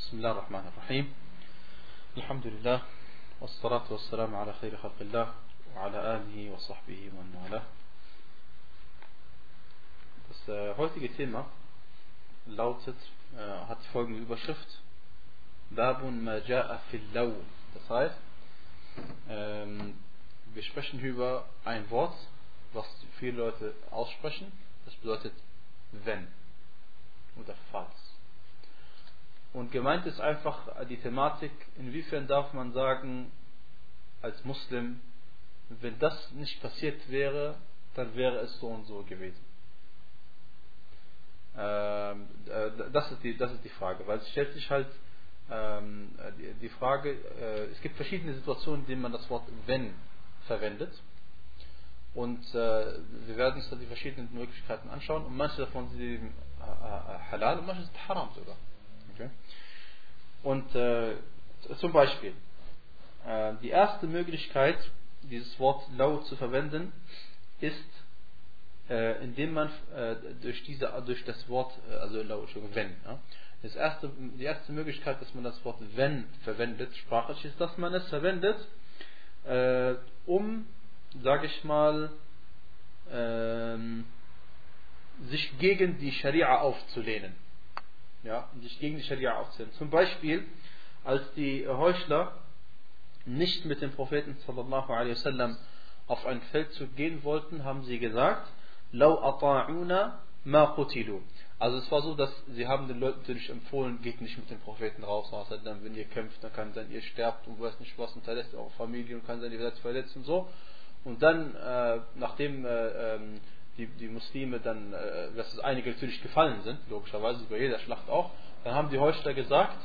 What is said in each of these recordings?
بسم الله الرحمن الرحيم الحمد لله والصلاة والسلام على خير خلق الله وعلى آله وصحبه ومن والاه Das äh, heutige Thema lautet, äh, hat folgende Überschrift Babun ma ja'a fil law. Das heißt, ähm, wir sprechen über ein Wort, was viele Leute aussprechen. Das bedeutet wenn oder falls. Und gemeint ist einfach die Thematik, inwiefern darf man sagen, als Muslim, wenn das nicht passiert wäre, dann wäre es so und so gewesen. Ähm, äh, das, ist die, das ist die Frage, weil es stellt sich halt ähm, die, die, Frage, äh, es gibt verschiedene Situationen, in denen man das Wort wenn verwendet. Und äh, wir werden uns da die verschiedenen Möglichkeiten anschauen. Und manche davon sind äh, äh, halal und manche sind haram sogar. Okay? Und äh, zum Beispiel, äh, die erste Möglichkeit, dieses Wort lau zu verwenden, ist, äh, indem man äh, durch, diese, durch das Wort, äh, also lau, wenn, ja? das erste, die erste Möglichkeit, dass man das Wort wenn verwendet, sprachlich, ist, dass man es verwendet, äh, um, sage ich mal, ähm, sich gegen die Scharia aufzulehnen ja, sich gegen die Scharia aufzählen. Zum Beispiel, als die Heuchler nicht mit dem Propheten sallallahu alaihi wasallam auf ein Feldzug gehen wollten, haben sie gesagt, Lau ata'una ma qutilu. Also es war so, dass sie haben den Leuten natürlich empfohlen, geht nicht mit dem Propheten raus, wenn ihr kämpft, dann kann sein, ihr sterbt und weiß nicht was und verlässt eure Familie und kann sein, ihr werdet verletzt und so. Und dann, äh, nachdem äh, ähm, die, die Muslime dann, äh, dass es einige natürlich gefallen sind, logischerweise bei jeder Schlacht auch, dann haben die Heuchler gesagt,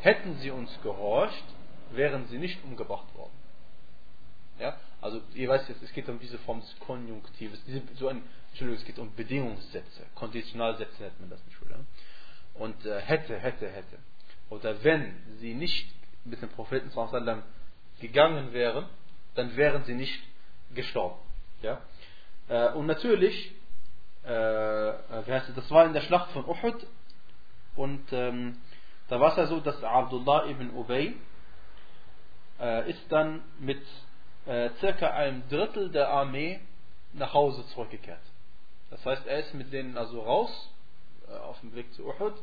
hätten sie uns gehorcht, wären sie nicht umgebracht worden. Ja? Also ihr weißt jetzt, es geht um diese Form des Konjunktives, diese, so ein, Entschuldigung, es geht um Bedingungssätze, Konditionalsätze nennt man das in Schule. Und äh, hätte, hätte, hätte. Oder wenn sie nicht mit dem Propheten gegangen wären, dann wären sie nicht gestorben. Ja? Äh, und natürlich, äh, das war in der Schlacht von Uhud und ähm, da war es ja so, dass Abdullah ibn Ubay äh, ist dann mit äh, circa einem Drittel der Armee nach Hause zurückgekehrt. Das heißt, er ist mit denen also raus äh, auf dem Weg zu Uhud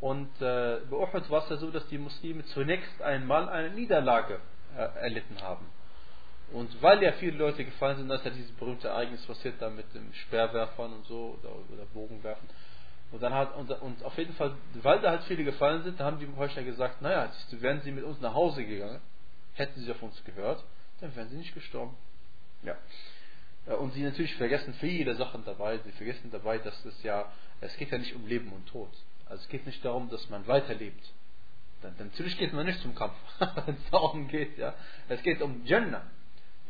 und äh, bei Uhud war es ja so, dass die Muslime zunächst einmal eine Niederlage erlitten haben. Und weil ja viele Leute gefallen sind, dass ja dieses berühmte Ereignis passiert da mit dem Speerwerfern und so oder, oder Bogenwerfen. Und dann hat und, und, auf jeden Fall, weil da halt viele gefallen sind, da haben die Heuchler gesagt, naja, wären sie mit uns nach Hause gegangen, hätten sie auf uns gehört, dann wären sie nicht gestorben. Ja. Äh, und sie natürlich vergessen viele Sachen dabei. Sie vergessen dabei, dass es ja, es geht ja nicht um Leben und Tod. Also es geht nicht darum, dass man weiterlebt. Dann, natürlich geht man nicht zum Kampf, wenn es darum geht, ja. Es geht um Jannah.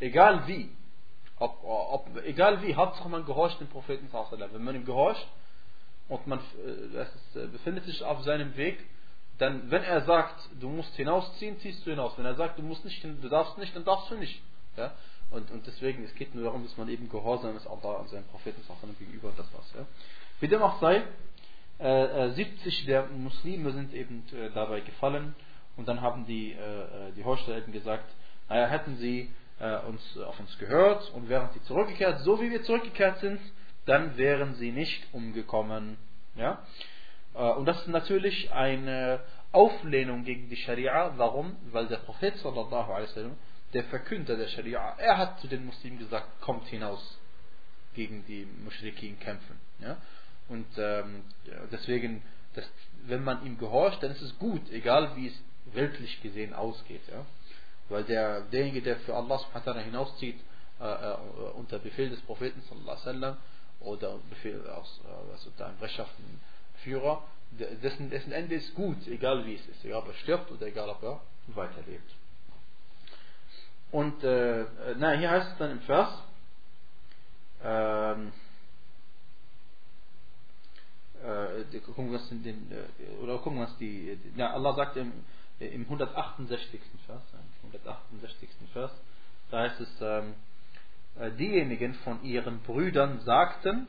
Egal wie. Ob, ob, egal wie, Hauptsache man gehorcht dem Propheten. Wenn man ihm gehorcht und man ist, äh, befindet sich auf seinem Weg, dann, wenn er sagt, du musst hinausziehen, ziehst du hinaus. Wenn er sagt, du musst nicht, du darfst nicht, dann darfst du nicht. Ja? Und, und deswegen, es geht nur darum, dass man eben gehorsam ist Allah und seinem Propheten gegenüber und das war's. Ja? Wie dem auch sei, äh, 70 äh, der Muslime sind eben äh, dabei gefallen und dann haben die, äh, die Heuchler gesagt, naja, hätten sie äh, uns, auf uns gehört und wären sie zurückgekehrt, so wie wir zurückgekehrt sind, dann wären sie nicht umgekommen. Ja? Äh, und das ist natürlich eine Auflehnung gegen die Scharia. Warum? Weil der Prophet sallallahu alaihi wasallam, der Verkünder der Scharia, er hat zu den Muslimen gesagt, kommt hinaus gegen die Mushrikin kämpfen. Ja? Und ähm, deswegen, das, wenn man ihm gehorcht, dann ist es gut, egal wie es weltlich gesehen ausgeht. Ja? Weil der, derjenige, der für Allah subhanahu hinauszieht, äh, äh, unter Befehl des Propheten alaihi oder Befehl aus, also unter einem rechtschaffenen Führer, dessen, dessen Ende ist gut, egal wie es ist, egal ob er stirbt oder egal ob er weiterlebt. Und äh, na, hier heißt es dann im Vers, ähm, äh, gucken, was den, äh, oder gucken, was die, ja, Allah sagt im, im 168. Vers, 168. Vers, da heißt es, ähm, äh, diejenigen von ihren Brüdern sagten,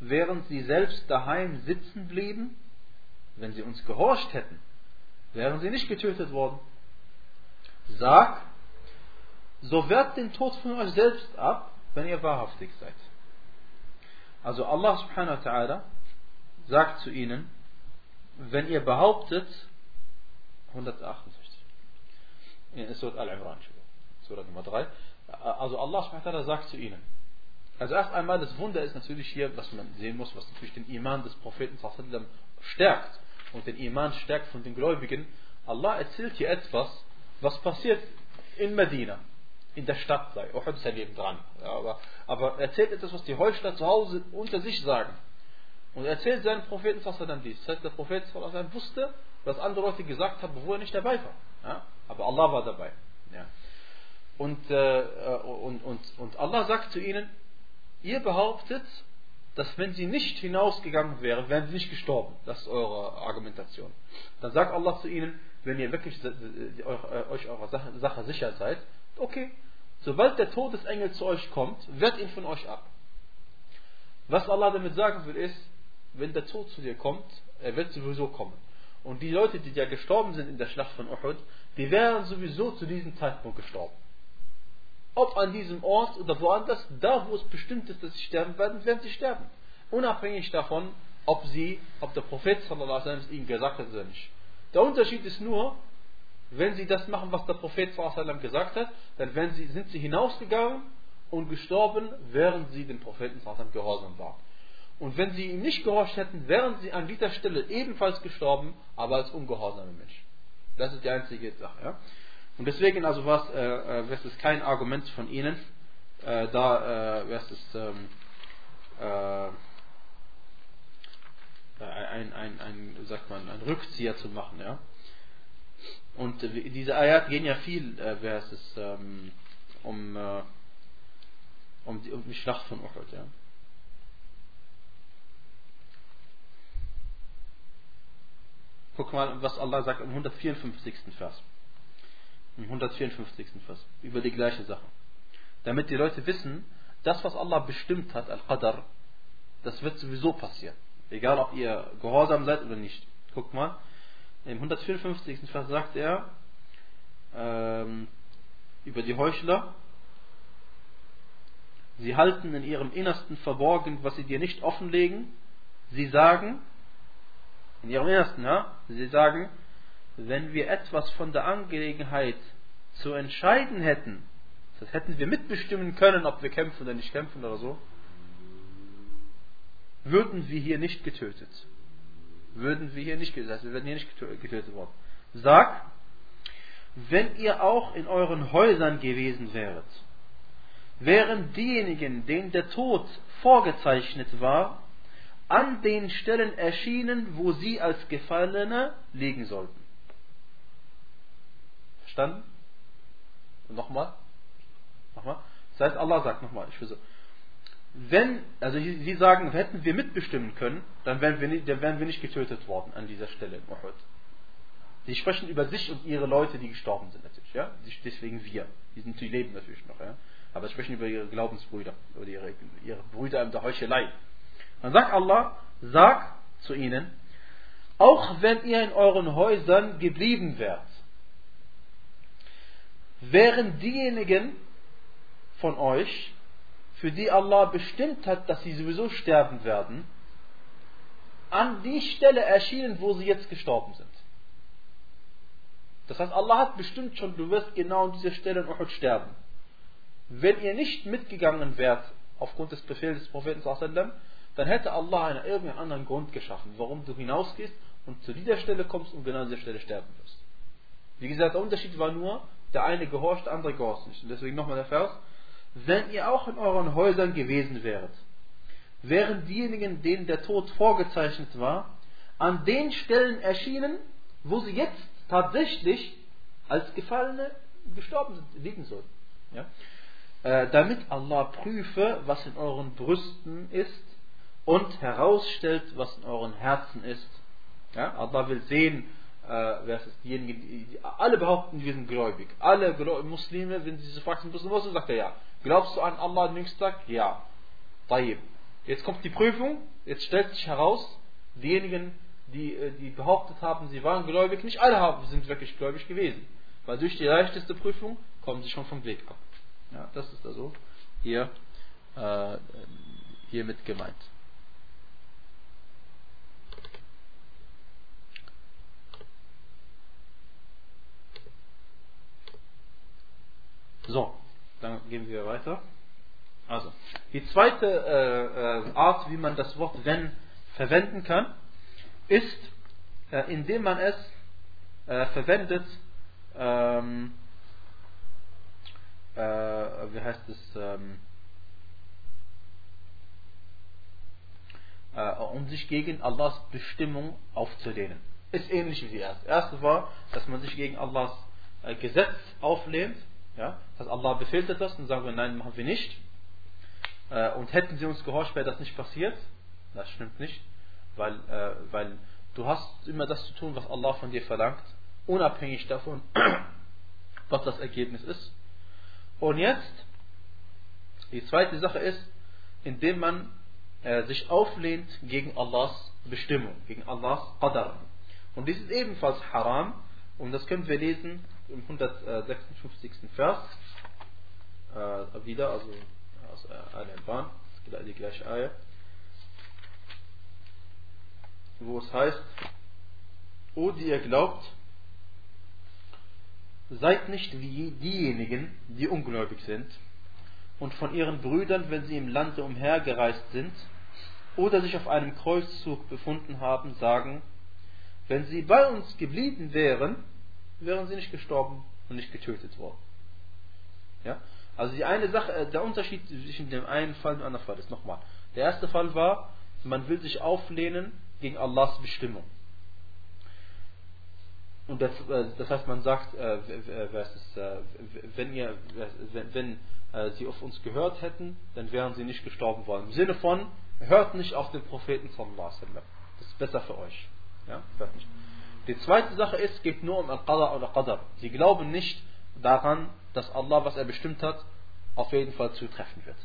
während sie selbst daheim sitzen blieben, wenn sie uns gehorcht hätten, wären sie nicht getötet worden. Sag, so wehrt den Tod von euch selbst ab, wenn ihr wahrhaftig seid. Also Allah subhanahu wa ta'ala sagt zu ihnen, wenn ihr behauptet, 168, in Surat Al-Imran, Surat Nummer 3, also Allah subhanahu sagt zu ihnen, also erst einmal das Wunder ist natürlich hier, was man sehen muss, was natürlich den Iman des Propheten stärkt und den Iman stärkt von den Gläubigen. Allah erzählt hier etwas, was passiert in Medina, in der Stadt sei. Uhud ist ja neben dran. Aber, aber erzählt etwas, was die Heuchler zu Hause unter sich sagen. Und er erzählt seinen Propheten dann dies. Das heißt, der Prophet wusste, was andere Leute gesagt haben, wo er nicht dabei war. Ja? Aber Allah war dabei. Ja. Und, äh, und, und, und Allah sagt zu ihnen, ihr behauptet, dass wenn sie nicht hinausgegangen wären, wären sie nicht gestorben. Das ist eure Argumentation. Dann sagt Allah zu ihnen, wenn ihr wirklich euch eurer Sache sicher seid, okay, sobald der Todesengel zu euch kommt, wehrt ihn von euch ab. Was Allah damit sagen will, ist, wenn der Tod zu dir kommt, er wird sowieso kommen. Und die Leute, die ja gestorben sind in der Schlacht von Uhud, die wären sowieso zu diesem Zeitpunkt gestorben. Ob an diesem Ort oder woanders, da wo es bestimmt ist, dass sie sterben werden, werden sie sterben. Unabhängig davon, ob sie, ob der Prophet sallallahu wasallam ihnen gesagt hat oder nicht. Der Unterschied ist nur, wenn sie das machen, was der Prophet sallallahu gesagt hat, dann sie, sind sie hinausgegangen und gestorben, während sie dem Propheten sallallahu gehorsam waren. Und wenn sie ihm nicht gehorcht hätten, wären sie an dieser Stelle ebenfalls gestorben, aber als ungehorsame Menschen. Das ist die einzige Sache. Ja? Und deswegen also was, äh, äh, wäre es kein Argument von ihnen, äh, da äh, wäre es ähm, äh, ein, ein, ein, sagt man, ein Rückzieher zu machen. Ja? Und äh, diese Ayat gehen ja viel, äh, wäre es ähm, um, äh, um, die, um die Schlacht von Uhud. Ja? Guck mal, was Allah sagt im 154. Vers im 154. Vers, über die gleiche Sache. Damit die Leute wissen, das, was Allah bestimmt hat, Al-Qadr, das wird sowieso passieren. Egal, ob ihr gehorsam seid oder nicht. Guckt mal, im 154. Vers sagt er ähm, über die Heuchler, sie halten in ihrem Innersten verborgen, was sie dir nicht offenlegen. Sie sagen, in ihrem Innersten, ja, sie sagen, wenn wir etwas von der Angelegenheit zu entscheiden hätten, das hätten wir mitbestimmen können, ob wir kämpfen oder nicht kämpfen oder so, würden wir hier nicht getötet. Würden wir hier nicht getötet, das heißt, wir werden hier nicht getötet worden. Sag, wenn ihr auch in euren Häusern gewesen wäret, wären diejenigen, denen der Tod vorgezeichnet war, an den Stellen erschienen, wo sie als Gefallene liegen sollten. Verstanden? Nochmal? Nochmal? Das heißt, Allah sagt nochmal, ich so. Wenn, also sie sagen, hätten wir mitbestimmen können, dann wären wir nicht, dann wären wir nicht getötet worden an dieser Stelle in Uhud. Sie sprechen über sich und ihre Leute, die gestorben sind natürlich, ja? Deswegen wir. Die, sind, die leben natürlich noch, ja? Aber sie sprechen über ihre Glaubensbrüder, oder ihre, ihre Brüder in der Heuchelei. Dann sagt Allah, sag zu ihnen, auch wenn ihr in euren Häusern geblieben wärt, wären diejenigen von euch, für die Allah bestimmt hat, dass sie sowieso sterben werden, an die Stelle erschienen, wo sie jetzt gestorben sind. Das heißt, Allah hat bestimmt schon, du wirst genau an dieser Stelle in Uhud sterben. Wenn ihr nicht mitgegangen wärt, aufgrund des Befehls des Propheten, dann hätte Allah einen irgendeinen anderen Grund geschaffen, warum du hinausgehst und zu dieser Stelle kommst und genau an dieser Stelle sterben wirst. Wie gesagt, der Unterschied war nur, der eine gehorcht, der andere gehorcht nicht. Und deswegen nochmal der Vers. Wenn ihr auch in euren Häusern gewesen wäret, wären diejenigen, denen der Tod vorgezeichnet war, an den Stellen erschienen, wo sie jetzt tatsächlich als Gefallene gestorben liegen sollten. Ja? Äh, damit Allah prüfe, was in euren Brüsten ist und herausstellt, was in euren Herzen ist. Ja? Allah will sehen, äh, wer ist es, diejenigen, die, alle behaupten, wir sind gläubig. Alle Muslime, wenn sie sie fragen, bist du Muslim, sagt er ja. Glaubst du an Allah den jüngsten Tag? Ja. Taib. Jetzt kommt die Prüfung, jetzt stellt sich heraus, diejenigen, die, äh, die behauptet haben, sie waren gläubig, nicht alle haben, sind wirklich gläubig gewesen. Weil durch die leichteste Prüfung kommen sie schon vom Weg ab. Ja, das ist also hier, äh, hiermit gemeint. So, dann gehen wir weiter. Also, die zweite äh, äh, Art, wie man das Wort wenn verwenden kann, ist, äh, indem man es äh, verwendet, ähm, äh, wie heißt es, ähm, äh, um sich gegen Allahs Bestimmung aufzulehnen. Ist ähnlich wie die erste. erste war, dass man sich gegen Allahs Gesetz auflehnt ja? Das heißt, Allah befehlt etwas und sagen wir, nein, machen wir nicht. Äh, und hätten sie uns gehorcht, wäre das nicht passiert. Das stimmt nicht, weil, äh, weil du hast immer das zu tun, was Allah von dir verlangt, unabhängig davon, was das Ergebnis ist. Und jetzt, die zweite Sache ist, indem man äh, sich auflehnt gegen Allahs Bestimmung, gegen Allahs Qadar. Und dies ist ebenfalls haram, und das können wir lesen im 156. Vers äh, wieder, also aus äh, Bahn, die gleiche Eier, wo es heißt, O die ihr glaubt, seid nicht wie diejenigen, die ungläubig sind und von ihren Brüdern, wenn sie im Lande umhergereist sind oder sich auf einem Kreuzzug befunden haben, sagen, wenn sie bei uns geblieben wären, wären sie nicht gestorben und nicht getötet worden. Ja? Also die eine Sache, äh, der Unterschied zwischen dem einen Fall und dem anderen Fall ist nochmal. Der erste Fall war, man will sich auflehnen gegen Allahs Bestimmung. Und das, äh, das heißt, man sagt, äh, wenn, ihr, wenn sie auf uns gehört hätten, dann wären sie nicht gestorben worden. Im Sinne von, hört nicht auf den Propheten sallallahu alaihi wasallam. Das ist besser für euch. Ja? Hört nicht. Die zweite Sache ist, es geht nur um Al-Qadar oder Qadar. Sie glauben nicht daran, dass Allah, was er bestimmt hat, auf jeden Fall zutreffen wird.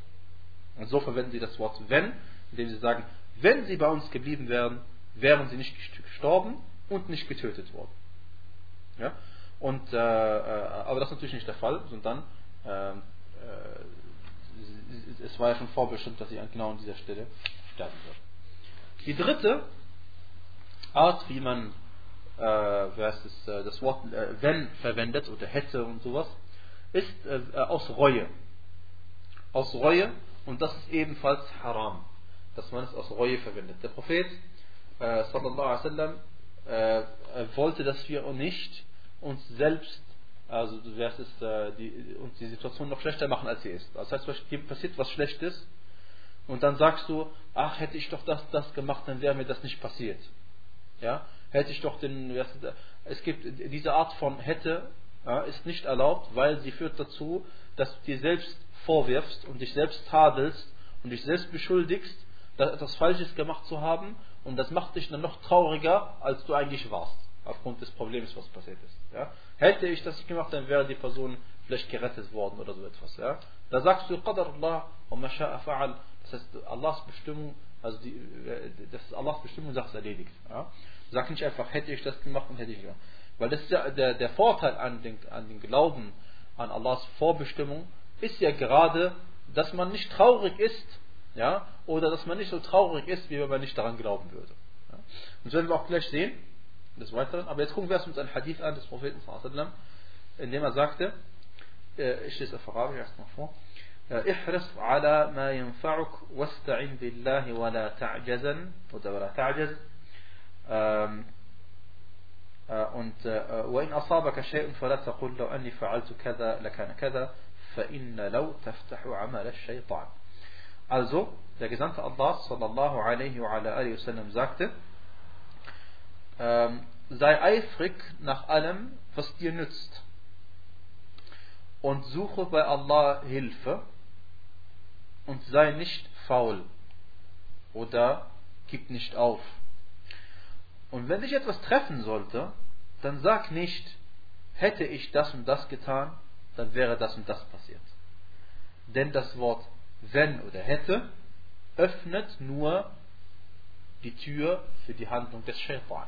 Und so verwenden sie das Wort wenn, indem sie sagen, wenn sie bei uns geblieben wären, wären sie nicht gestorben und nicht getötet worden. Ja? Und, äh, äh aber das ist natürlich nicht der Fall, sondern äh, äh, es war ja schon vorbestimmt, dass sie genau an dieser Stelle sterben wird. Die dritte Art, wie man äh, heißt es, äh, das Wort äh, wenn verwendet oder hätte und sowas, ist äh, äh, aus Reue. Aus Reue und das ist ebenfalls haram, dass man es aus Reue verwendet. Der Prophet äh, sallallahu alaihi wasallam äh, wollte, dass wir nicht uns selbst also du wirst es, die, uns die Situation noch schlechter machen, als sie ist. Das heißt, passiert was Schlechtes und dann sagst du, ach, hätte ich doch das, das gemacht, dann wäre mir das nicht passiert. Ja? hätte ich doch den, es gibt diese Art von hätte, ja, ist nicht erlaubt, weil sie führt dazu, dass du dir selbst vorwirfst und dich selbst tadelst und dich selbst beschuldigst, etwas Falsches gemacht zu haben und das macht dich dann noch trauriger, als du eigentlich warst, aufgrund des Problems, was passiert ist. Ja. Hätte ich das gemacht, dann wäre die Person vielleicht gerettet worden oder so etwas. Ja. Da sagst du Qadar Allah und fa'al, das heißt Allahs Bestimmung, also die, das ist Allahs Bestimmung, sagt es erledigt. Ja. Sag nicht einfach, hätte ich das gemacht und hätte ich gemacht. Weil das ja der, der Vorteil an den, an den Glauben an Allahs Vorbestimmung ist ja gerade, dass man nicht traurig ist, ja, oder dass man nicht so traurig ist, wie wenn man nicht daran glauben würde. Ja. Und das werden wir auch gleich sehen, des Weiteren. Aber jetzt gucken wir uns ein Hadith an des Propheten, in dem er sagte, äh, ich lese auf Arabisch erstmal vor, احرص على ما ينفعك واستعن بالله ولا تعجزا oder ولا تعجز ähm, äh, und وإن أصابك شيء فلا تقل لو أني فعلت كذا لكان كذا فإن لو تفتح عمل الشيطان Also, der Gesandte Allah sallallahu alaihi wa alaihi wasallam sagte, ähm, sei eifrig nach allem, was dir nützt und suche bei Allah Hilfe und sei nicht faul oder gib nicht auf. Und wenn dich etwas treffen sollte, dann sag nicht, hätte ich das und das getan, dann wäre das und das passiert. Denn das Wort wenn oder hätte öffnet nur die Tür für die Handlung des Shaitan.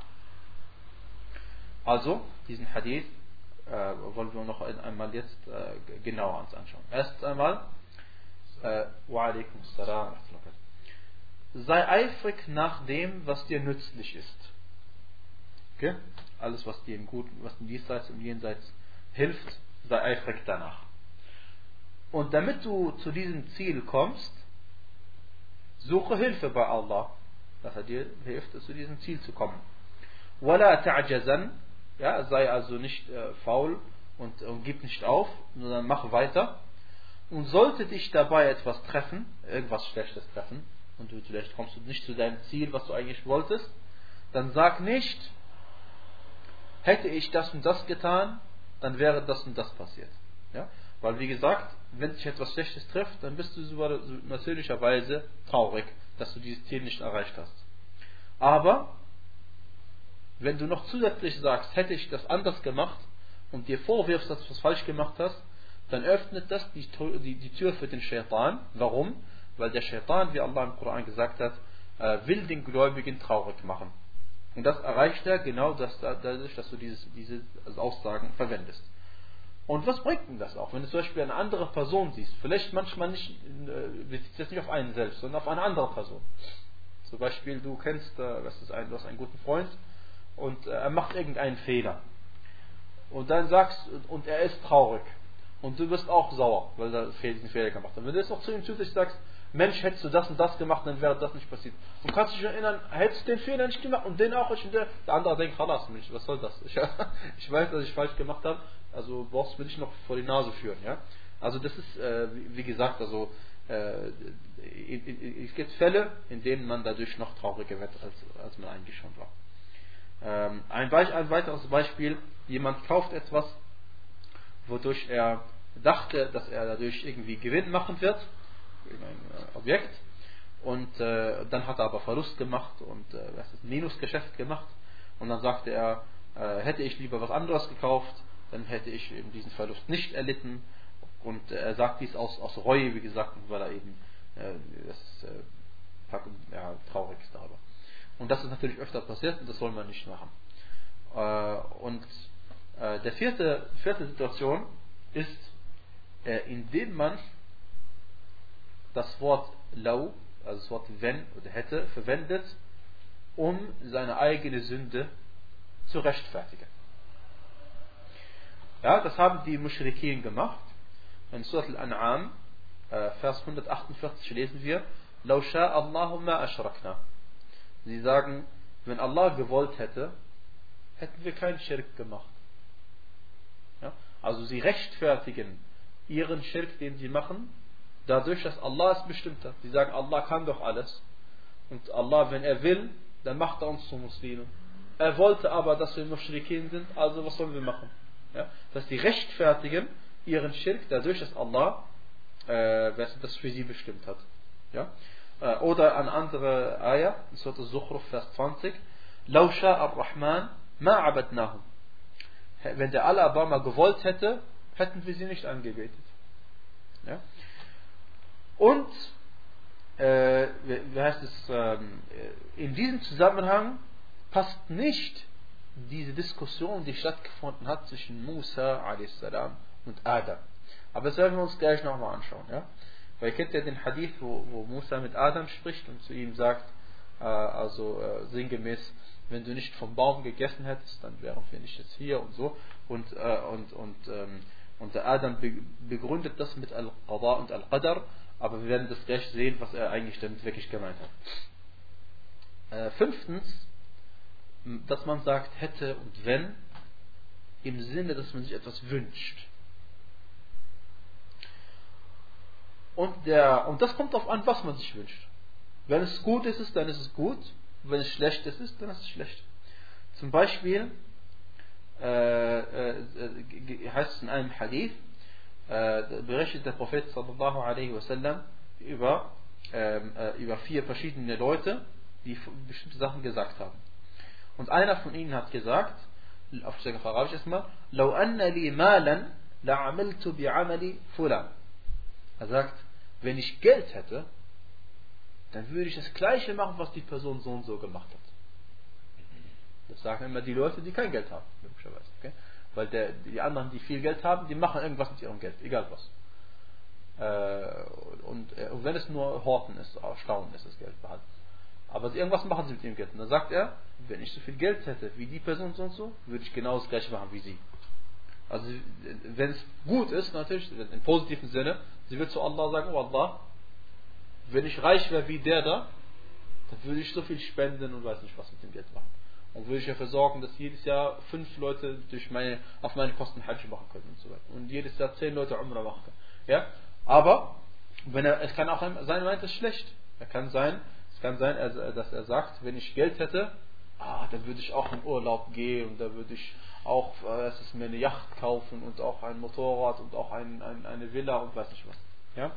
Also, diesen Hadith äh, wollen wir noch einmal jetzt äh, genauer uns anschauen. Erst einmal, äh, sei eifrig nach dem, was dir nützlich ist. Okay? Alles, was dir im Guten, was im Diesseits und Jenseits hilft, sei eifrig danach. Und damit du zu diesem Ziel kommst, suche Hilfe bei Allah, dass er dir hilft, zu diesem Ziel zu kommen. وَلَا تَعْجَزًا ja, sei also nicht äh, faul und, und gib nicht auf, sondern mach weiter. Und sollte dich dabei etwas treffen, irgendwas Schlechtes treffen, und du, vielleicht kommst du nicht zu deinem Ziel, was du eigentlich wolltest, dann sag nicht, hätte ich das und das getan, dann wäre das und das passiert. Ja? Weil wie gesagt, wenn sich etwas Schlechtes trifft, dann bist du natürlicherweise traurig, dass du dieses Ziel nicht erreicht hast. Aber wenn du noch zusätzlich sagst, hätte ich das anders gemacht und dir vorwirfst, dass du was falsch gemacht hast, dann öffnet das die, die, die Tür für den Shaitan. Warum? Weil der Shaitan, wie Allah im Koran gesagt hat, äh, will den Gläubigen traurig machen. Und das erreicht er genau dadurch, dass du dieses, diese Aussagen verwendest. Und was bringt denn das auch? Wenn du zum Beispiel eine andere Person siehst, vielleicht manchmal nicht, äh, bezieht das nicht auf einen selbst, sondern auf eine andere Person. Zum Beispiel, du kennst, äh, was ist ein, du hast einen guten Freund und äh, er macht irgendeinen Fehler. Und dann sagst und er ist traurig. Und du bist auch sauer, weil er diesen Fehler gemacht hat. Wenn du jetzt noch zu ihm zusätzlich sagst, Mensch, hättest du das und das gemacht, dann wäre das nicht passiert. Und kannst dich erinnern, hättest du den Fehler nicht gemacht und den auch, der, der andere denkt, Halas, Mensch, was soll das? Ich, ich, weiß, dass ich falsch gemacht habe, also brauchst du mich noch vor die Nase führen. Ja? Also das ist, äh, wie gesagt, also äh, es gibt Fälle, in denen man dadurch noch trauriger wird, als, als man eigentlich schon war. Ähm, ein, ein, weiteres Beispiel, jemand kauft etwas, wodurch er dachte, dass er dadurch irgendwie Gewinn machen wird, ein äh, Objekt, und äh, dann hat er aber Verlust gemacht und äh, das Minusgeschäft gemacht und dann sagte er, äh, hätte ich lieber was anderes gekauft, dann hätte ich eben diesen Verlust nicht erlitten und äh, er sagt dies aus, aus Reue, wie gesagt, weil er eben äh, das ja, traurig ist darüber. Und das ist natürlich öfter passiert und das soll man nicht machen. Und der vierte, vierte Situation ist, indem man das Wort lau, also das Wort wenn oder hätte, verwendet, um seine eigene Sünde zu rechtfertigen. Ja, das haben die Mushrikin gemacht. In Surat al-An'am, Vers 148 lesen wir, لو شاء الله ما أشركنا Sie sagen, wenn Allah gewollt hätte, hätten wir keinen Schirk gemacht. Ja? Also sie rechtfertigen ihren Schirk, den sie machen, dadurch, dass Allah es bestimmt hat. Sie sagen, Allah kann doch alles. Und Allah, wenn er will, dann macht er uns zu Muslimen. Er wollte aber, dass wir Mushrikin sind, also was sollen wir machen? Ja? Dass sie rechtfertigen ihren Schirk dadurch, dass Allah äh, das für sie bestimmt hat. Ja? Äh, oder eine andere Ayah, Surah Zukhruf, Vers 20. لو شاء الرحمن ما عبدناهم. Wenn der Allah gewollt hätte, hätten wir sie nicht angebetet. Ja? Und, äh, wie heißt es, äh, in diesem Zusammenhang passt nicht diese Diskussion, die stattgefunden hat zwischen Musa a.s. und Adam. Aber das werden wir uns gleich nochmal anschauen. Ja? Weil ihr kennt ja den Hadith, wo, wo Musa mit Adam spricht und zu ihm sagt, äh, also äh, sinngemäß, wenn du nicht vom Baum gegessen hättest, dann wären wir nicht jetzt hier und so. Und, äh, und, und, ähm, und der Adam begründet das mit Al-Qadar und Al-Qadar, aber wir werden das gleich sehen, was er eigentlich damit wirklich gemeint hat. Äh, fünftens, dass man sagt hätte und wenn, im Sinne, dass man sich etwas wünscht. Und, der, und das kommt darauf an, was man sich wünscht. Wenn es gut ist, dann ist es gut. Wenn es schlecht ist, dann ist es schlecht. Zum Beispiel heißt es in einem Hadith, äh, berichtet der Prophet sallallahu alaihi wasallam über, ähm, äh, über vier verschiedene Leute, die bestimmte Sachen gesagt haben. Und einer von ihnen hat gesagt, auf Arabisch erstmal, لو أن لي مالا لعملت بعمل فلان. Er sagt, wenn ich Geld hätte, dann würde ich das Gleiche machen, was die Person so und so gemacht hat. Das sagen immer die Leute, die kein Geld haben, möglicherweise. Okay? Weil der, die anderen, die viel Geld haben, die machen irgendwas mit ihrem Geld, egal was. Äh, und, äh, und wenn es nur Horten ist, Staunen ist das Geld behalten. Aber irgendwas machen sie mit ihrem Geld. Und dann sagt er, wenn ich so viel Geld hätte wie die Person so und so, würde ich genau das gleiche machen wie sie. Also wenn es gut ist, natürlich, im positiven Sinne, sie wird zu Allah sagen, oh Allah, wenn ich reich wäre wie der da, dann würde ich so viel spenden und weiß nicht was mit dem Geld machen. Und würde ich dafür sorgen, dass jedes Jahr fünf Leute durch meine, auf meine Kosten Hajj machen können und so weiter. Und jedes Jahr zehn Leute Umrah machen können. Ja? Aber wenn er, es kann auch sein, er meint es schlecht. Er kann sein, es kann sein, dass er sagt, wenn ich Geld hätte, ah, dann würde ich auch in Urlaub gehen und da würde ich auch äh, ist mir eine Yacht kaufen und auch ein Motorrad und auch ein, ein, eine Villa und weiß nicht was. Ja?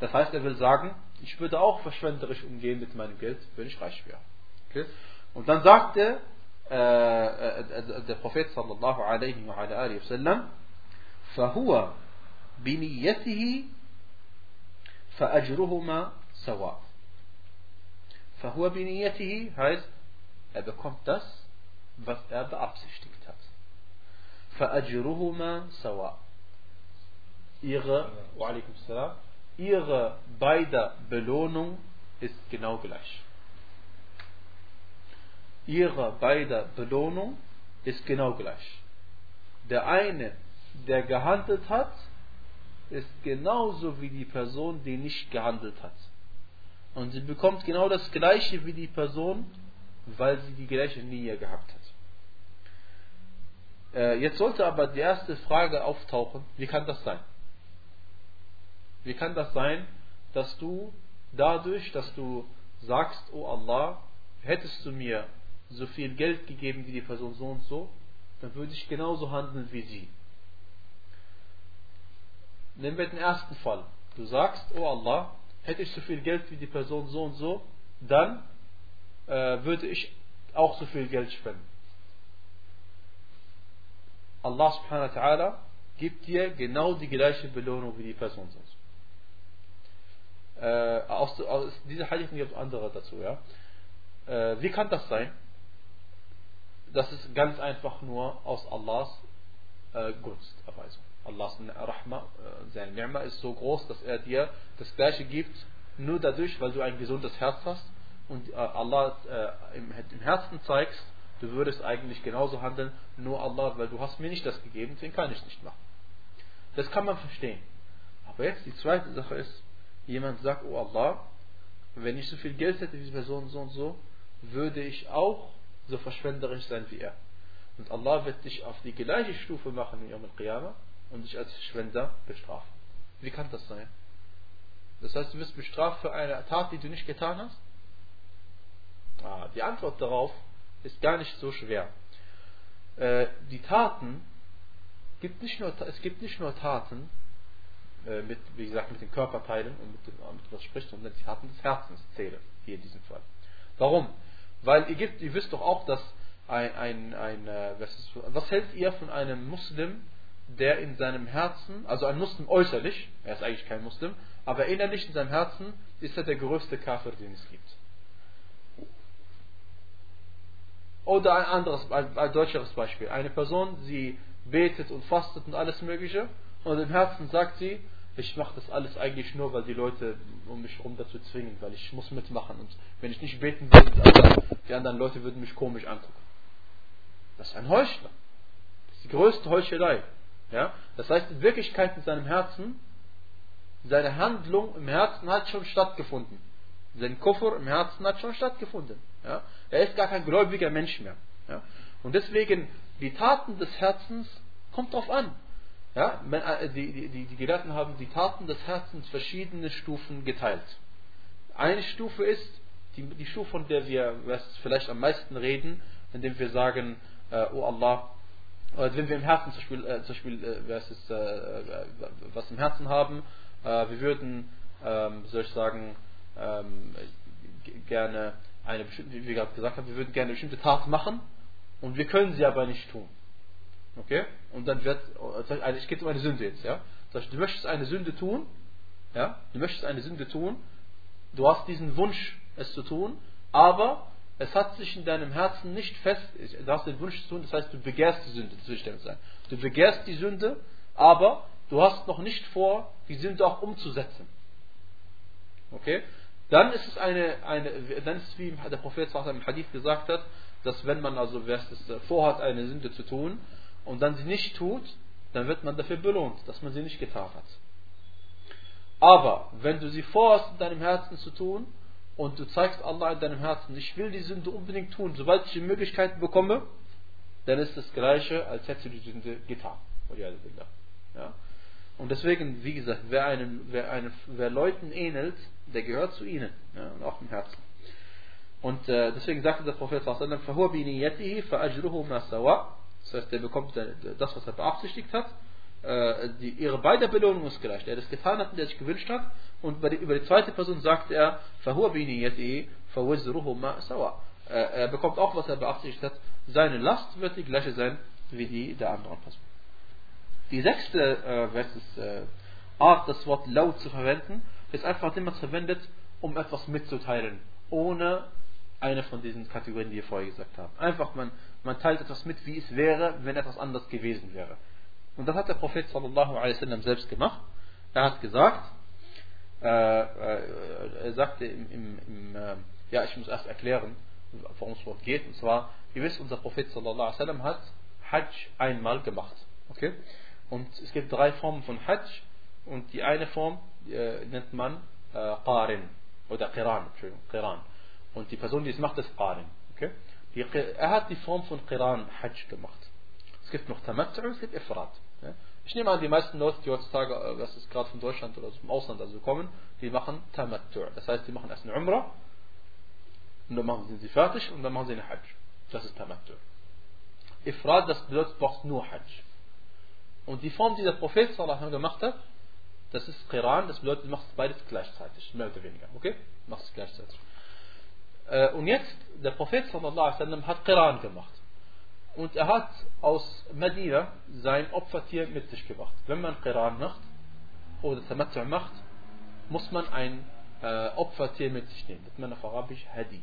Das heißt, er will sagen, ich würde auch verschwenderisch umgehen mit meinem Geld, wenn ich reich wäre. Okay? Und dann sagte äh, äh, der Prophet sallallahu alaihi wa alaihi wa sallam, فهو بنيته فأجرهما سواء. فهو بنيته heißt, er bekommt das, was er beabsichtigt hat. فأجرهما سواء. Ihre, ihre beider Belohnung ist genau gleich. Ihre beider Belohnung ist genau gleich. Der eine, der gehandelt hat, ist genauso wie die Person, die nicht gehandelt hat. Und sie bekommt genau das gleiche wie die Person, weil sie die gleiche Nähe gehabt hat. Äh, jetzt sollte aber die erste Frage auftauchen, wie kann das sein? Wie kann das sein, dass du dadurch, dass du sagst, oh Allah, hättest du mir so viel Geld gegeben wie die Person so und so, dann würde ich genauso handeln wie sie. Nehmen wir den ersten Fall. Du sagst, oh Allah, hätte ich so viel Geld wie die Person so und so, dann äh, würde ich auch so viel Geld spenden. Allah subhanahu wa ta'ala gibt dir genau die gleiche Belohnung wie die Person sonst. Äh, aus, aus dieser Hadith gibt es andere dazu. Ja? Äh, wie kann das sein? Das ist ganz einfach nur aus Allahs äh, Gunsterweisung. Allahs Rahma, äh, sein Ni'ma ist so groß, dass er dir das Gleiche gibt, nur dadurch, weil du ein gesundes Herz hast und äh, Allah äh, im, im Herzen zeigst, du würdest eigentlich genauso handeln, nur Allah, weil du hast mir nicht das gegeben, deswegen kann ich nicht machen. Das kann man verstehen. Aber jetzt die zweite Sache ist, jemand sagt, oh Allah, wenn ich so viel Geld hätte wie diese Person so und so, würde ich auch so verschwenderisch sein wie er. Und Allah wird dich auf die gleiche Stufe machen in Yom al-Qiyamah und dich als Verschwender bestrafen. Wie kann das sein? Das heißt, du wirst bestraft für eine Tat, die du nicht getan hast? Ah, die Antwort darauf ist gar nicht so schwer. Äh, die Taten, gibt nicht nur, es gibt nicht nur Taten, äh, mit, wie gesagt, mit den Körperteilen und mit, dem, was spricht, sondern die Taten des Herzens zählen, hier in diesem Fall. Warum? Weil ihr, gibt, ihr wisst doch auch, dass ein, ein, ein äh, was, ist, was hält ihr von einem Muslim, der in seinem Herzen, also ein Muslim äußerlich, er ist eigentlich kein Muslim, aber innerlich in seinem Herzen ist er der größte Kafir, den es gibt. Oder ein anderes, ein, ein deutscheres Beispiel. Eine Person, sie betet und fastet und alles Mögliche und im Herzen sagt sie, ich mache das alles eigentlich nur, weil die Leute um mich herum dazu zwingen, weil ich muss mitmachen und wenn ich nicht beten würde, die anderen Leute würden mich komisch angucken. Das ist ein Heuchler. Das ist die größte Heuchelei. Ja? Das heißt, in Wirklichkeit in seinem Herzen, seine Handlung im Herzen hat schon stattgefunden. Sein Koffer im Herzen hat schon stattgefunden. Ja? Er ist gar kein gläubiger Mensch mehr. Ja? Und deswegen, die Taten des Herzens kommt drauf an. Ja? Äh, die, die, die Gelehrten haben die Taten des Herzens verschiedene Stufen geteilt. Eine Stufe ist die, die Stufe, von der wir vielleicht am meisten reden, indem wir sagen, äh, oh Allah, oder wenn wir im Herzen zum Beispiel, äh, zum Beispiel äh, was, ist, äh, äh, was im Herzen haben, wir würden, ähm, soll ich sagen, ähm, gerne eine bestimmte, wie wir gerade gesagt haben, wir würden gerne eine bestimmte Tat machen und wir können sie aber nicht tun. Okay? Und dann wird, also es geht um eine Sünde jetzt, ja? Du möchtest eine Sünde tun, ja? Du möchtest eine Sünde tun du hast diesen Wunsch, es zu tun, aber es hat sich in deinem Herzen nicht fest, du hast den Wunsch zu tun, das heißt, du begehrst die Sünde, das will sein. Du begehrst die Sünde, aber du hast noch nicht vor, die Sünde auch umzusetzen. Okay? Dann ist es eine, eine dann ist es wie der Prophet im Hadith gesagt hat, dass wenn man also wer es äh, vorhat, eine Sünde zu tun und dann sie nicht tut, dann wird man dafür belohnt, dass man sie nicht getan hat. Aber wenn du sie vorhast in deinem Herzen zu tun und du zeigst Allah in deinem Herzen, ich will die Sünde unbedingt tun, sobald ich die Möglichkeit bekomme, dann ist das gleiche, als hättest du die Sünde getan. Ja? Und deswegen, wie gesagt, wer, einen, wer, einen, wer Leuten ähnelt, der gehört zu ihnen, ja, und auch im Herzen. Und äh, deswegen sagte der Prophet فَهُوَ بِنِيَّتِهِ فَأَجْرُهُ مَا سَوَى das heißt, der bekommt das, was er beabsichtigt hat. Äh, die, ihre beider Belohnung ist gleich. Der das getan hat und der sich gewünscht hat. Und die, über die zweite Person sagt er, äh, er bekommt auch, was er beabsichtigt hat. Seine Last wird die gleiche sein wie die der anderen Person. Die sechste äh, Versus, äh, Art, das Wort laut zu verwenden, ist einfach immer verwendet, um etwas mitzuteilen, ohne eine von diesen Kategorien, die wir vorher gesagt haben. Einfach man man teilt etwas mit, wie es wäre, wenn etwas anders gewesen wäre. Und das hat der Prophet sallallahu alaihi wasallam selbst gemacht. Er hat gesagt, äh, äh, er sagte im, im, im äh, ja, ich muss erst erklären, worum es geht. Und zwar, ihr wisst, unser Prophet sallallahu alaihi wasallam hat Hajj einmal gemacht. Okay? Und es gibt drei Formen von Hajj. Und die eine Form äh, nennt man äh, Qarin oder Qiran. Entschuldigung, Qiran. Und die Person, die es macht, ist Qarin. Okay? Er hat die Form von Qiran Hajj gemacht. Es gibt noch Tamattu, es gibt Ifrat. Ich nehme an, die meisten Leute, die heutzutage, äh, das ist gerade von Deutschland oder vom Ausland also kommen, die machen Tamattu. Das heißt, die machen erst eine Umrah und dann machen sie fertig und dann machen sie eine Hajj. Das ist Tamattu. Ifrat, das bedeutet, du brauchst nur Hajj. Und die Form, die der Prophet gemacht hat, das ist Qiran, das bedeutet, du machst beides gleichzeitig, mehr oder weniger. Okay? Du machst es gleichzeitig. Äh, und jetzt, der Prophet sallam, hat Qiran gemacht. Und er hat aus Medina sein Opfertier mit sich gebracht. Wenn man Qiran macht oder Tamattu macht, muss man ein äh, Opfertier mit sich nehmen. Das man auf Arabisch Hadi.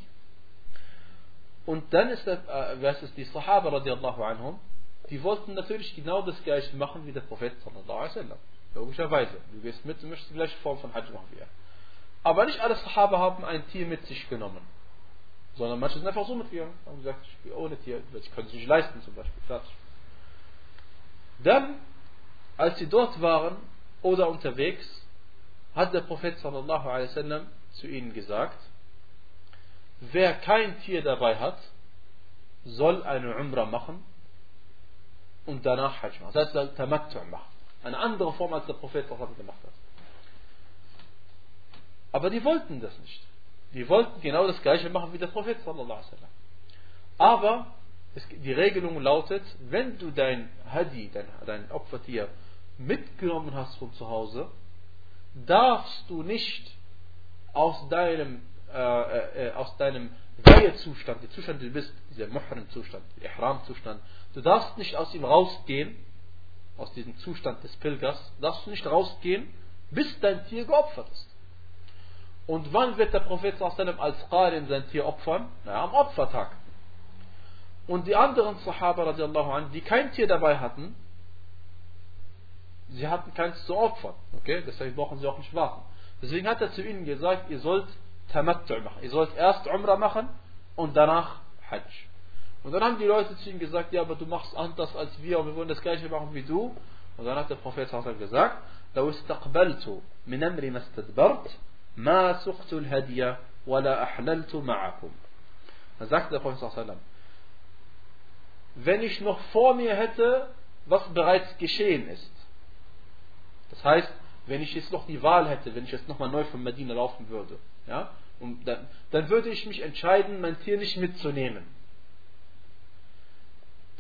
Und dann ist das, äh, was ist die Sahaba radiallahu anhum, die wollten natürlich genau das gleiche machen wie der Prophet sallallahu alaihi wasallam. Logischerweise. Du gehst mit, du möchtest die gleiche Form von Hajj machen wie er. Aber nicht alle Sahaba haben ein Tier mit sich genommen. Sondern manche sind einfach so mitgegangen. Haben gesagt, ich bin ohne Tier, ich kann es nicht leisten zum Beispiel. Fertig. Dann, als sie dort waren oder unterwegs, hat der Prophet sallallahu alaihi wasallam zu ihnen gesagt, wer kein Tier dabei hat, soll eine Umrah machen und danach Hajj machen. Das heißt, Tamattu machen. Eine andere Form, als der Prophet gemacht hat. Aber die wollten das nicht. Die wollten genau das gleiche machen wie der Prophet Aber es, die Regelung lautet, wenn du dein Hadi, dein, dein Opfertier, mitgenommen hast von zu Hause, darfst du nicht aus deinem, äh, äh, aus deinem Weihezustand, der Zustand, du bist, dieser Muhrim-Zustand, Ihram-Zustand, du darfst nicht aus ihm rausgehen, aus diesem Zustand des Pilgers, darfst du nicht rausgehen, bis dein Tier geopfert ist. Und wann wird der Prophet als Qarin sein Tier opfern? Na, am Opfertag. Und die anderen Sahaba, radiallahu anh, die kein Tier dabei hatten, sie hatten keins zu opfern. Okay? Deswegen brauchen sie auch nicht warten. Deswegen hat er zu ihnen gesagt, ihr sollt Tamattu machen. Ihr sollt erst Umrah machen und danach Hajj. Und dann haben die Leute zu ihm gesagt, ja, aber du machst anders als wir und wir wollen das gleiche machen wie du. Und dann hat der Prophet gesagt, لو استقبلت من أمري ما استدبرت Ma suchtul hadiya wa la ahlaltu ma'akum. Da sagt der Prophet sallam, wenn ich noch vor mir hätte, was bereits geschehen ist. Das heißt, wenn ich jetzt noch die Wahl hätte, wenn ich jetzt nochmal neu von Medina laufen würde, ja, und dann, dann würde ich mich entscheiden, mein Tier nicht mitzunehmen.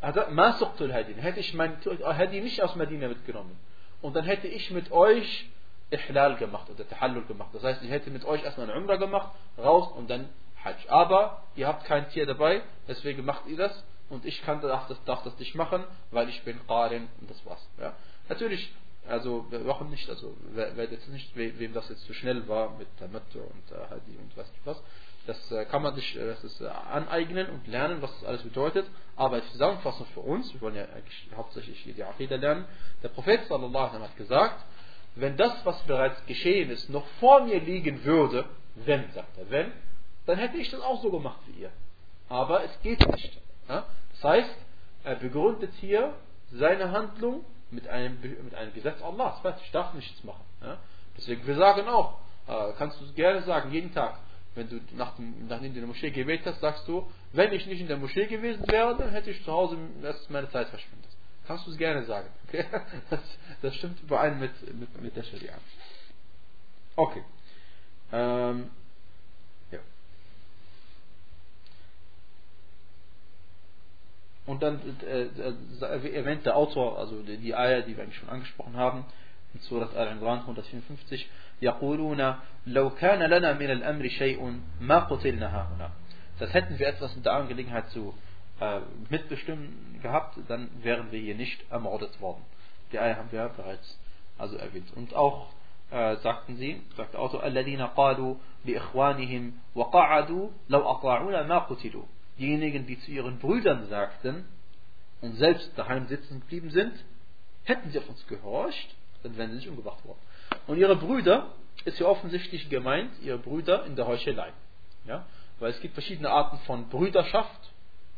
Hätte ich mein Hadi nicht aus Medina mitgenommen. Und dann hätte ich mit euch Ihlal gemacht oder Tahallul gemacht. Das heißt, ich hätte mit euch erstmal eine Umrah gemacht, raus und dann Hajj. Aber ihr habt kein Tier dabei, deswegen macht ihr das. Und ich kann, darf, das, darf das nicht machen, weil ich bin Qarin und das war's. Ja. Natürlich, also wir brauchen nicht, also wer, wer jetzt nicht, wem das jetzt zu schnell war mit Mitte und äh, Hadi und was nicht was, das äh, kann man sich äh, das äh, aneignen und lernen, was das alles bedeutet. Aber als Zusammenfassung für uns, wir wollen ja hauptsächlich die Aqidah lernen, der Prophet sallallahu alaihi hat gesagt, wenn das, was bereits geschehen ist, noch vor mir liegen würde, wenn, sagt er, wenn, dann hätte ich das auch so gemacht wie ihr. Aber es geht nicht. Ja? Das heißt, er begründet hier seine Handlung mit einem, mit einem Gesetz Allahs. Ich darf nichts machen. Ja? Deswegen, wir sagen auch, äh, kannst du gerne sagen, jeden Tag, wenn du nach dem, nachdem du in der Moschee gebetet hast, sagst du, wenn ich nicht in der Moschee gewesen wäre, dann hätte ich zu Hause meine Zeit verschwendet Kannst du es gerne sagen. Okay? Das, das stimmt überein mit, mit, mit der Scharia. Okay. Ähm, ja. Und dann äh, äh, erwähnt der Autor, also die, die Eier, die wir eigentlich schon angesprochen haben, in Surat Al-Imran 154, يقولون لو كان لنا من الأمر شيء ما قتلنا هنا. Das hätten wir etwas in der Angelegenheit zu äh, mitbestimmen gehabt, dann wären wir hier nicht ermordet worden. Die Eier haben wir bereits also erwähnt. Und auch äh, sagten sie, sagt der Autor, الذين قالوا لإخوانهم وقعدوا لو أطاعونا ما قتلوا. Diejenigen, die zu ihren Brüdern sagten und selbst daheim sitzen geblieben sind, hätten sie auf uns gehorcht, dann wären sie nicht umgebracht worden. Und ihre Brüder ist hier offensichtlich gemeint, ihre Brüder in der Heuchelei. Ja? Weil es gibt verschiedene Arten von Brüderschaft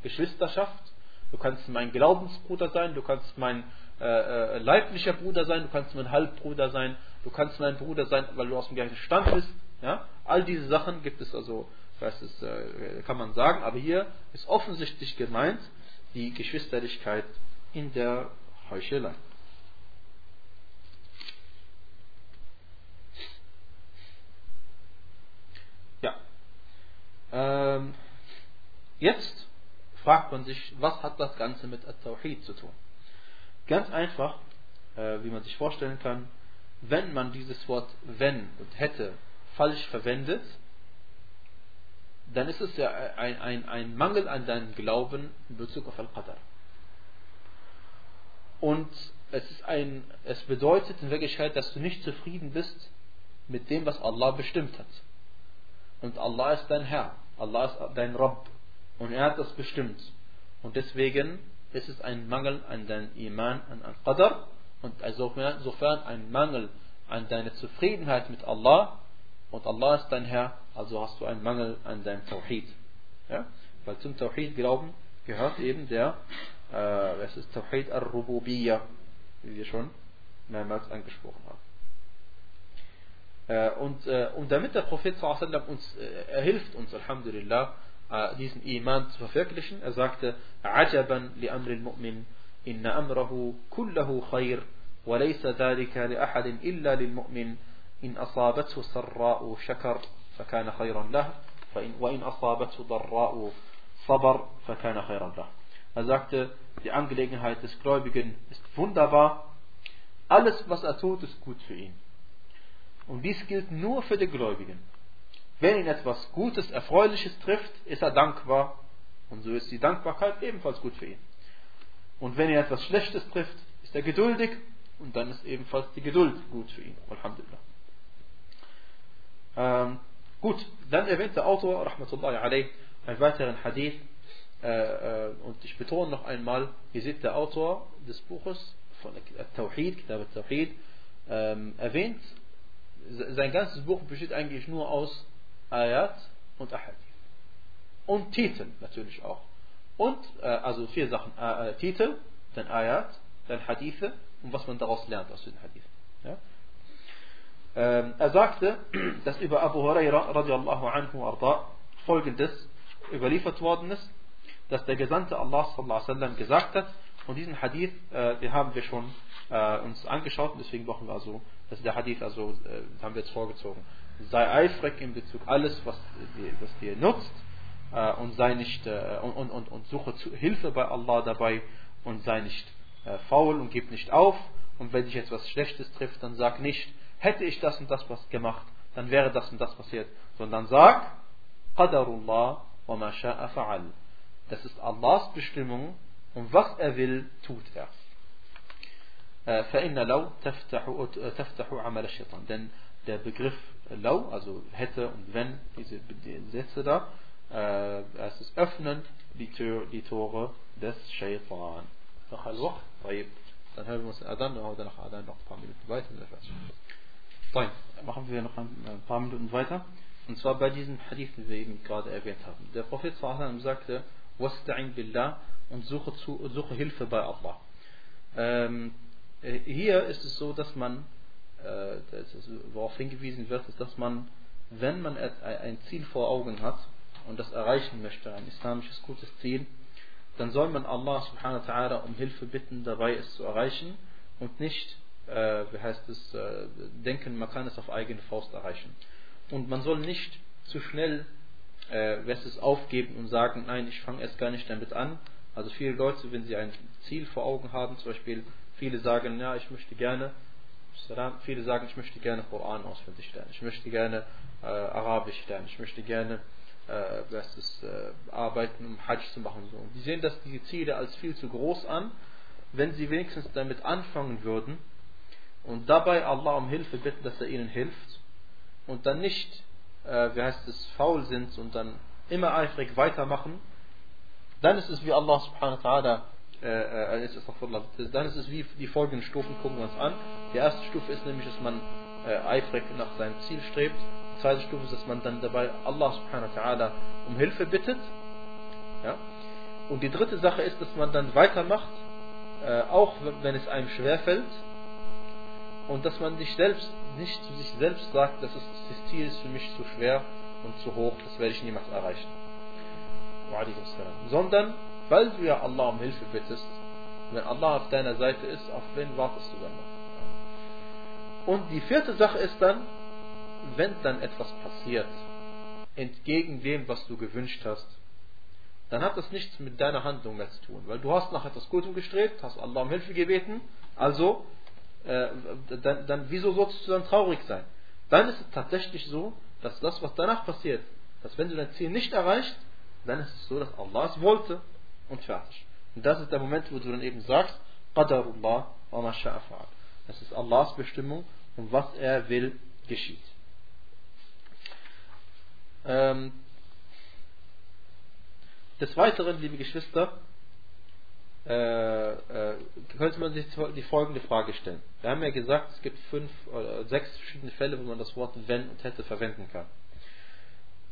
Geschwisterschaft. Du kannst mein Glaubensbruder sein, du kannst mein äh, äh, leiblicher Bruder sein, du kannst mein Halbbruder sein, du kannst mein Bruder sein, weil du aus dem gleichen Stand bist. Ja? All diese Sachen gibt es also, es, äh, kann man sagen, aber hier ist offensichtlich gemeint die Geschwisterlichkeit in der Heuchelei. Ja. Ähm, jetzt fragt man sich, was hat das Ganze mit At-Tawhid zu tun? Ganz einfach, äh, wie man sich vorstellen kann, wenn man dieses Wort wenn und hätte falsch verwendet, dann ist es ja ein, ein, ein Mangel an deinem Glauben in Bezug auf Al-Qadr. Und es, ist ein, es bedeutet in Wirklichkeit, dass du nicht zufrieden bist mit dem, was Allah bestimmt hat. Und Allah ist dein Herr, Allah ist dein Rabb. Und er hat das bestimmt. Und deswegen ist es ein Mangel an deinem Iman, an Al-Qadr. Und insofern ein Mangel an deiner Zufriedenheit mit Allah. Und Allah ist dein Herr, also hast du einen Mangel an deinem Tawhid. Ja? Weil zum Tawhid glauben gehört eben der, äh, es ist Tawhid al-Rububiyya, wie wir schon mehrmals angesprochen haben. Äh, und, äh, und damit der Prophet uns, äh, er hilft uns, Alhamdulillah, diesen Iman zu verwirklichen. Er sagte, عجبا لأمر المؤمن إن أمره كله خير وليس ذلك لأحد إلا للمؤمن إن أصابته سراء شكر فكان خيرا له وإن أصابته ضراء صبر فكان خيرا له Er sagte, die Angelegenheit des Gläubigen ist wunderbar. Alles, was er tut, ist gut für ihn. Und dies gilt nur für die Gläubigen. Wenn ihn etwas Gutes, Erfreuliches trifft, ist er dankbar. Und so ist die Dankbarkeit ebenfalls gut für ihn. Und wenn ihn etwas Schlechtes trifft, ist er geduldig. Und dann ist ebenfalls die Geduld gut für ihn. Alhamdulillah. Ähm, gut, dann erwähnt der Autor, Rahmatullahi alayh, einen weiteren Hadith. Äh, äh, und ich betone noch einmal, ihr seht der Autor des Buches von Tawhid, Kitab Tawhid, ähm, erwähnt, sein ganzes Buch besteht eigentlich nur aus Ayat und Ahadith. Und Titel natürlich auch. Und, äh, also vier Sachen. Äh, äh, Titel, dann Ayat, dann Hadithe und was man daraus lernt aus den Hadithen. Ja? Ähm, er sagte, dass über Abu Huraira radiallahu anhu arda folgendes überliefert worden ist, dass der Gesandte Allah wasallam gesagt hat, und diesen Hadith, äh, den haben wir schon äh, uns angeschaut, deswegen brauchen wir also, dass der Hadith also, äh, haben wir jetzt vorgezogen sei eifrig in Bezug alles, was, was dir nutzt äh, und sei nicht äh, und, und, und suche Hilfe bei Allah dabei und sei nicht äh, faul und gib nicht auf und wenn dich etwas Schlechtes trifft, dann sag nicht, hätte ich das und das was gemacht, dann wäre das und das passiert, sondern sag, Qadarullah wa ma sha'a fa'al. Das ist Allahs Bestimmung und was er will, tut er. فإن لو تفتح تفتح عمل الشيطان denn der Begriff lau also hätte und wenn diese Sätze da äh, es ist öffnen die, Tür, die Tore des Shaitan noch ein Wort طيب dann hören wir uns den Adhan und dann nach Adhan noch ein paar Minuten weiter طيب machen wir noch ein paar Minuten weiter und zwar bei diesem Hadith den wir eben gerade erwähnt haben der Prophet sagte wasta'in billah und suche, zu, suche Hilfe bei Allah ähm, äh, hier ist es so, dass man, äh, worauf hingewiesen wird, ist, dass man, wenn man ein Ziel vor Augen hat und das erreichen möchte, ein islamisches gutes Ziel, dann soll man Allah subhanahu wa ta'ala um Hilfe bitten, dabei es zu erreichen und nicht, äh, wie heißt es, äh, denken, man kann es auf eigene Faust erreichen. Und man soll nicht zu schnell äh, es aufgeben und sagen, nein, ich fange erst gar nicht damit an. Also viele Leute, wenn sie ein Ziel vor Augen haben, zum Beispiel Viele sagen, ja, ich möchte gerne, viele sagen, ich möchte gerne Koran auswendig lernen, ich möchte gerne äh, Arabisch lernen, ich möchte gerne äh, was ist, äh, arbeiten, um Hajj zu machen. So. Und die sehen das, diese Ziele als viel zu groß an, wenn sie wenigstens damit anfangen würden und dabei Allah um Hilfe bitten, dass er ihnen hilft und dann nicht, äh, wie heißt es, faul sind und dann immer eifrig weitermachen, dann ist es wie Allah subhanahu wa ta'ala äh, äh dann ist es wie die folgenden Stufen, gucken wir uns an. Die erste Stufe ist nämlich, dass man äh, eifrig nach seinem Ziel strebt. Die zweite Stufe ist, dass man dann dabei Allah subhanahu wa um Hilfe bittet. Ja? Und die dritte Sache ist, dass man dann weitermacht, äh, auch wenn es einem schwerfällt. Und dass man sich selbst, nicht zu sich selbst sagt, dass es, das Ziel ist für mich zu schwer und zu hoch, das werde ich niemals erreichen. Sondern weil du ja Allah um Hilfe bittest, wenn Allah auf deiner Seite ist, auf wen wartest du dann noch? Und die vierte Sache ist dann, wenn dann etwas passiert, entgegen dem, was du gewünscht hast, dann hat das nichts mit deiner Handlung mehr zu tun, weil du hast nach etwas Gutem gestrebt, hast Allah um Hilfe gebeten, also äh, dann, dann wieso sollst du dann traurig sein? Dann ist es tatsächlich so, dass das, was danach passiert, dass wenn du dein Ziel nicht erreicht, dann ist es so, dass Allah es wollte und fertig. Und das ist der Moment, wo du dann eben sagst, Qadarullah wa ma Das ist Allahs Bestimmung und was er will, geschieht. Ähm, des Weiteren, liebe Geschwister, äh, äh, könnte man sich die folgende Frage stellen. Wir haben ja gesagt, es gibt fünf oder sechs verschiedene Fälle, wo man das Wort wenn und hätte verwenden kann.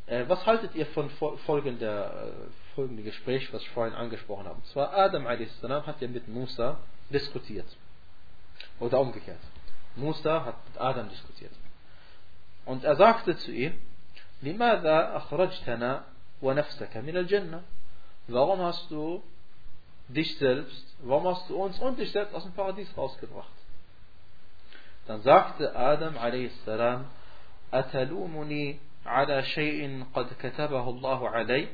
Äh, was haltet ihr von folgender, äh, folgendem Gespräch, was ich vorhin angesprochen habe? Und zwar Adam a.s. hat ja mit Musa diskutiert. Oder umgekehrt. Musa hat mit Adam diskutiert. Und er sagte zu ihm, لماذا أخرجتنا ونفسك من الجنة? Warum hast du dich selbst, warum hast du uns und dich selbst aus dem Paradies rausgebracht? Dann sagte Adam a.s. أتلومني على شيء قد كتبه الله علي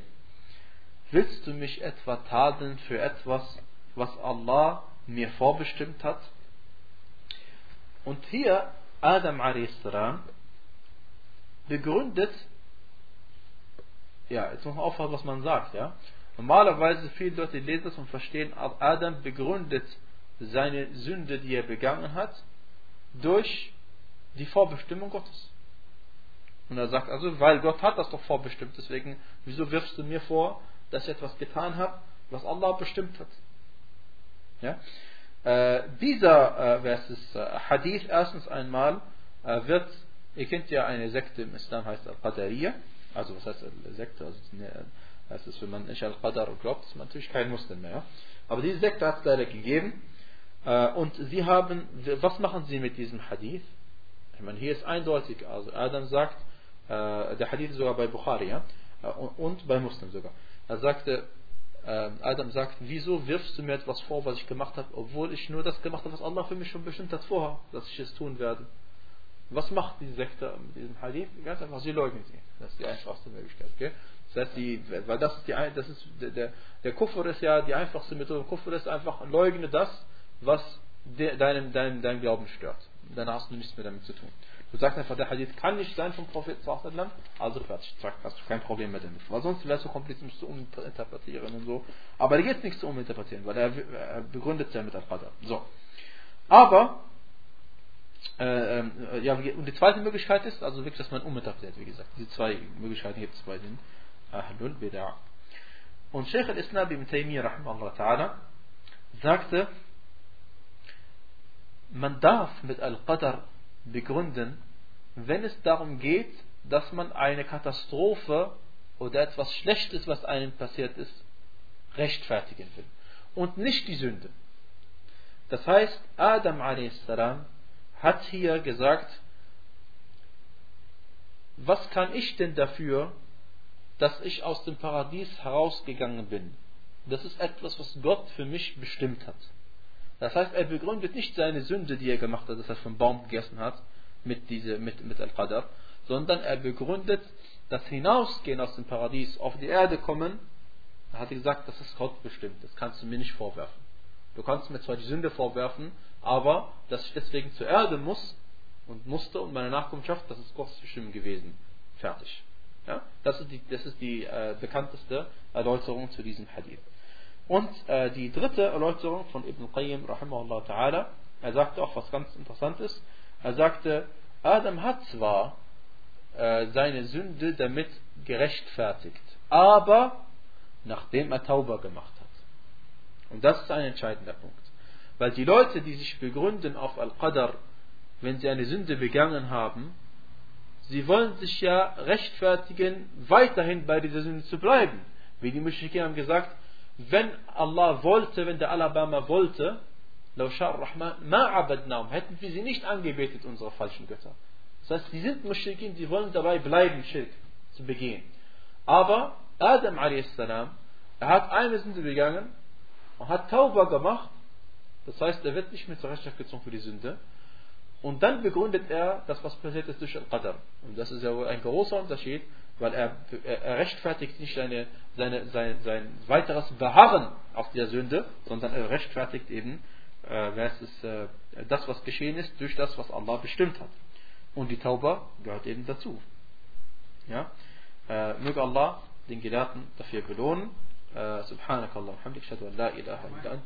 Willst du mich etwa tadeln für etwas, was Allah mir vorbestimmt hat? Und hier Adam a.s. begründet, ja, jetzt muss man aufpassen, was man sagt, ja. Normalerweise viele Leute lesen das und verstehen, Adam begründet seine Sünde, die er begangen hat, durch die Vorbestimmung Gottes. Und er sagt also, weil Gott hat das doch vorbestimmt, deswegen, wieso wirfst du mir vor, dass ich etwas getan habe, was Allah bestimmt hat? Ja? Äh, dieser äh, ist, äh, Hadith erstens einmal äh, wird, ihr kennt ja eine Sekte im Islam, heißt Al-Qadariyya, also was heißt Sekte? Also, heißt es, wenn man nicht Al-Qadar glaubt, ist man natürlich kein Muslim mehr. Aber diese Sekte hat es leider gegeben. Äh, und sie haben, was machen sie mit diesem Hadith? Ich meine, hier ist eindeutig, also Adam sagt, äh, der Hadith ist sogar bei Bukhari, ja? Und bei Muslim sogar. Er sagte, äh, Adam sagt, wieso wirfst du mir etwas vor, was ich gemacht habe, obwohl ich nur das gemacht habe, was Allah für mich schon bestimmt hat vorher, dass ich es tun werde. Was macht die Sekte mit diesem Hadith? Ganz einfach, sie leugnen sie. Das ist die einfachste Möglichkeit. Okay? Das heißt, die, weil das ist die, das ist der, der Kufr ist ja die einfachste Methode. Kufr ist einfach, leugne das, was de, deinem, deinem, deinem Glauben stört. Dann hast du nichts mehr damit zu tun. Du sagst einfach, der Hadith kann nicht sein vom Prophet sallam, also fertig, zack, hast du kein Problem mehr damit. Weil sonst wäre es so kompliziert, du uminterpretieren und so. Aber da geht es nicht zu uminterpretieren, weil er, begründet es ja mit Al-Qadr. So. Aber, äh, äh, ja, und die zweite Möglichkeit ist, also wirklich, dass man umetappt wie gesagt. Diese zwei Möglichkeiten gibt es bei den Ahlul Bid'a. Und Sheikh al-Islam ibn Taymiyyah, ta'ala, sagte, man darf mit Al-Qadr begründen, wenn es darum geht, dass man eine Katastrophe oder etwas Schlechtes, was einem passiert ist, rechtfertigen will. Und nicht die Sünde. Das heißt, Adam a.s. hat hier gesagt, was kann ich denn dafür, dass ich aus dem Paradies herausgegangen bin? Das ist etwas, was Gott für mich bestimmt hat. Das heißt, er begründet nicht seine Sünde, die er gemacht hat, dass er vom Baum gegessen hat, mit, diese, mit, mit Al-Qadr, sondern er begründet das Hinausgehen aus dem Paradies, auf die Erde kommen. Er hat gesagt, das ist Gott bestimmt, das kannst du mir nicht vorwerfen. Du kannst mir zwar die Sünde vorwerfen, aber dass ich deswegen zur Erde muss und musste und meine Nachkommenschaft, das ist Gottes Bestimmung gewesen. Fertig. Ja? Das ist die, das ist die äh, bekannteste Erläuterung zu diesem Hadith. Und äh, die dritte Erläuterung von Ibn Qayyim, rahimahullah ta'ala, er sagte auch was ganz Interessantes. Er sagte, Adam hat zwar äh, seine Sünde damit gerechtfertigt, aber nachdem er Tauber gemacht hat. Und das ist ein entscheidender Punkt. Weil die Leute, die sich begründen auf Al-Qadr, wenn sie eine Sünde begangen haben, sie wollen sich ja rechtfertigen, weiterhin bei dieser Sünde zu bleiben. Wie die Mushrikin haben gesagt, wenn Allah wollte, wenn der Alabama wollte, hätten wir sie nicht angebetet, unsere falschen Götter. Das heißt, sie sind Mushrikin, sie wollen dabei bleiben, Schirk zu begehen. Aber Adam a.s., er hat eine Sünde begangen und hat Tauba gemacht. Das heißt, er wird nicht mehr zur Rechenschaft gezogen für die Sünde. Und dann begründet er das, was passiert ist durch Al-Qadr. Und das ist ja ein großer Unterschied, weil er, er rechtfertigt nicht seine, seine, sein, sein weiteres Beharren auf der Sünde, sondern er rechtfertigt eben äh, äh, das, was geschehen ist, durch das, was Allah bestimmt hat. Und die Tauba gehört eben dazu. Ja? Äh, möge Allah den Gelehrten dafür belohnen. Äh, Subhanakallah, Alhamdulillah, shadu an la ilaha illa an,